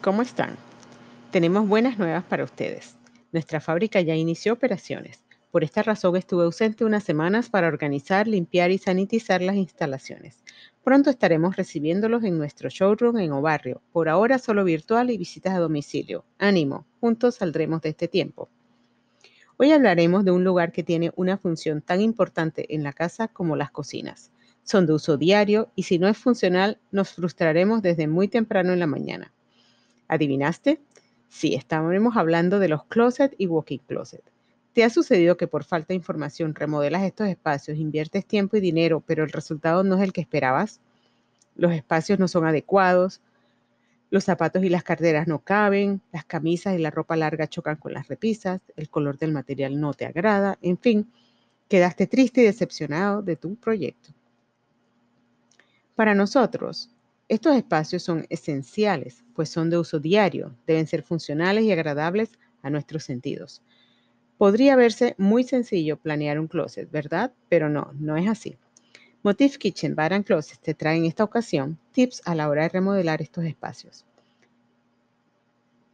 ¿Cómo están? Tenemos buenas nuevas para ustedes. Nuestra fábrica ya inició operaciones. Por esta razón estuve ausente unas semanas para organizar, limpiar y sanitizar las instalaciones. Pronto estaremos recibiéndolos en nuestro showroom en Obarrio. Por ahora solo virtual y visitas a domicilio. Ánimo, juntos saldremos de este tiempo. Hoy hablaremos de un lugar que tiene una función tan importante en la casa como las cocinas. Son de uso diario y si no es funcional nos frustraremos desde muy temprano en la mañana. ¿Adivinaste? Sí, estábamos hablando de los closet y walking closet. ¿Te ha sucedido que por falta de información remodelas estos espacios, inviertes tiempo y dinero, pero el resultado no es el que esperabas? Los espacios no son adecuados, los zapatos y las carteras no caben, las camisas y la ropa larga chocan con las repisas, el color del material no te agrada, en fin, quedaste triste y decepcionado de tu proyecto. Para nosotros, estos espacios son esenciales, pues son de uso diario, deben ser funcionales y agradables a nuestros sentidos. Podría verse muy sencillo planear un closet, ¿verdad? Pero no, no es así. Motif Kitchen Bar and Closet te trae en esta ocasión tips a la hora de remodelar estos espacios.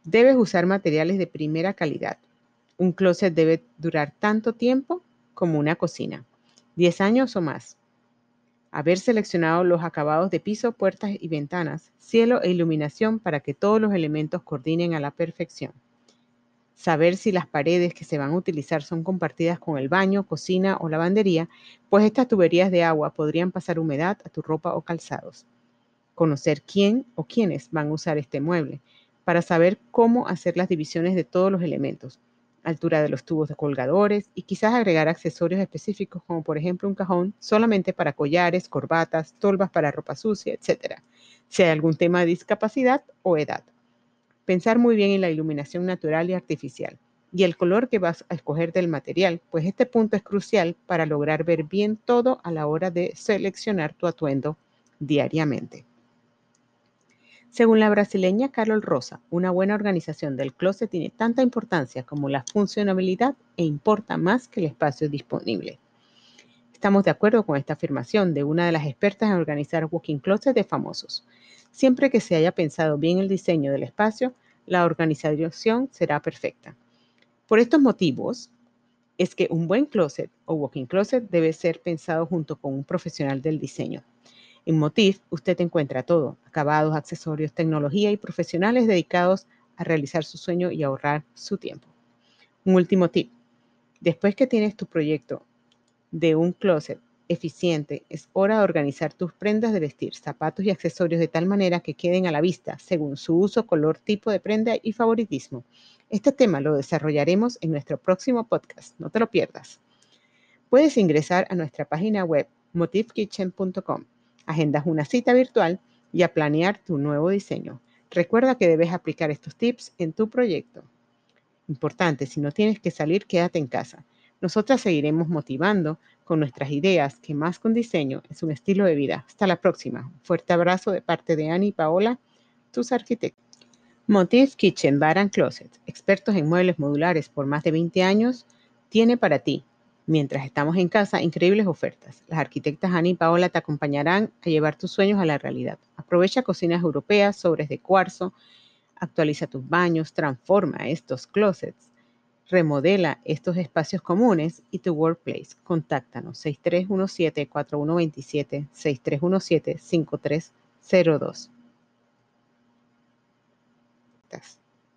Debes usar materiales de primera calidad. Un closet debe durar tanto tiempo como una cocina, 10 años o más haber seleccionado los acabados de piso, puertas y ventanas, cielo e iluminación para que todos los elementos coordinen a la perfección. Saber si las paredes que se van a utilizar son compartidas con el baño, cocina o lavandería, pues estas tuberías de agua podrían pasar humedad a tu ropa o calzados. Conocer quién o quiénes van a usar este mueble para saber cómo hacer las divisiones de todos los elementos, altura de los tubos de colgadores y quizás agregar accesorios específicos como por ejemplo un cajón solamente para collares, corbatas, tolvas para ropa sucia, etc. Si hay algún tema de discapacidad o edad. Pensar muy bien en la iluminación natural y artificial y el color que vas a escoger del material, pues este punto es crucial para lograr ver bien todo a la hora de seleccionar tu atuendo diariamente. Según la brasileña Carol Rosa, una buena organización del closet tiene tanta importancia como la funcionabilidad e importa más que el espacio disponible. Estamos de acuerdo con esta afirmación de una de las expertas en organizar walking closet de famosos. Siempre que se haya pensado bien el diseño del espacio, la organización será perfecta. Por estos motivos, es que un buen closet o walking closet debe ser pensado junto con un profesional del diseño. En Motif usted encuentra todo, acabados, accesorios, tecnología y profesionales dedicados a realizar su sueño y ahorrar su tiempo. Un último tip. Después que tienes tu proyecto de un closet eficiente, es hora de organizar tus prendas de vestir, zapatos y accesorios de tal manera que queden a la vista según su uso, color, tipo de prenda y favoritismo. Este tema lo desarrollaremos en nuestro próximo podcast. No te lo pierdas. Puedes ingresar a nuestra página web motifkitchen.com agendas una cita virtual y a planear tu nuevo diseño. Recuerda que debes aplicar estos tips en tu proyecto. Importante, si no tienes que salir, quédate en casa. Nosotras seguiremos motivando con nuestras ideas, que más con diseño es un estilo de vida. Hasta la próxima. fuerte abrazo de parte de Ani y Paola, tus arquitectos. Motif Kitchen Bar and Closet, expertos en muebles modulares por más de 20 años, tiene para ti Mientras estamos en casa, increíbles ofertas. Las arquitectas Ana y Paola te acompañarán a llevar tus sueños a la realidad. Aprovecha cocinas europeas, sobres de cuarzo, actualiza tus baños, transforma estos closets, remodela estos espacios comunes y tu workplace. Contáctanos 6317-4127, 6317-5302.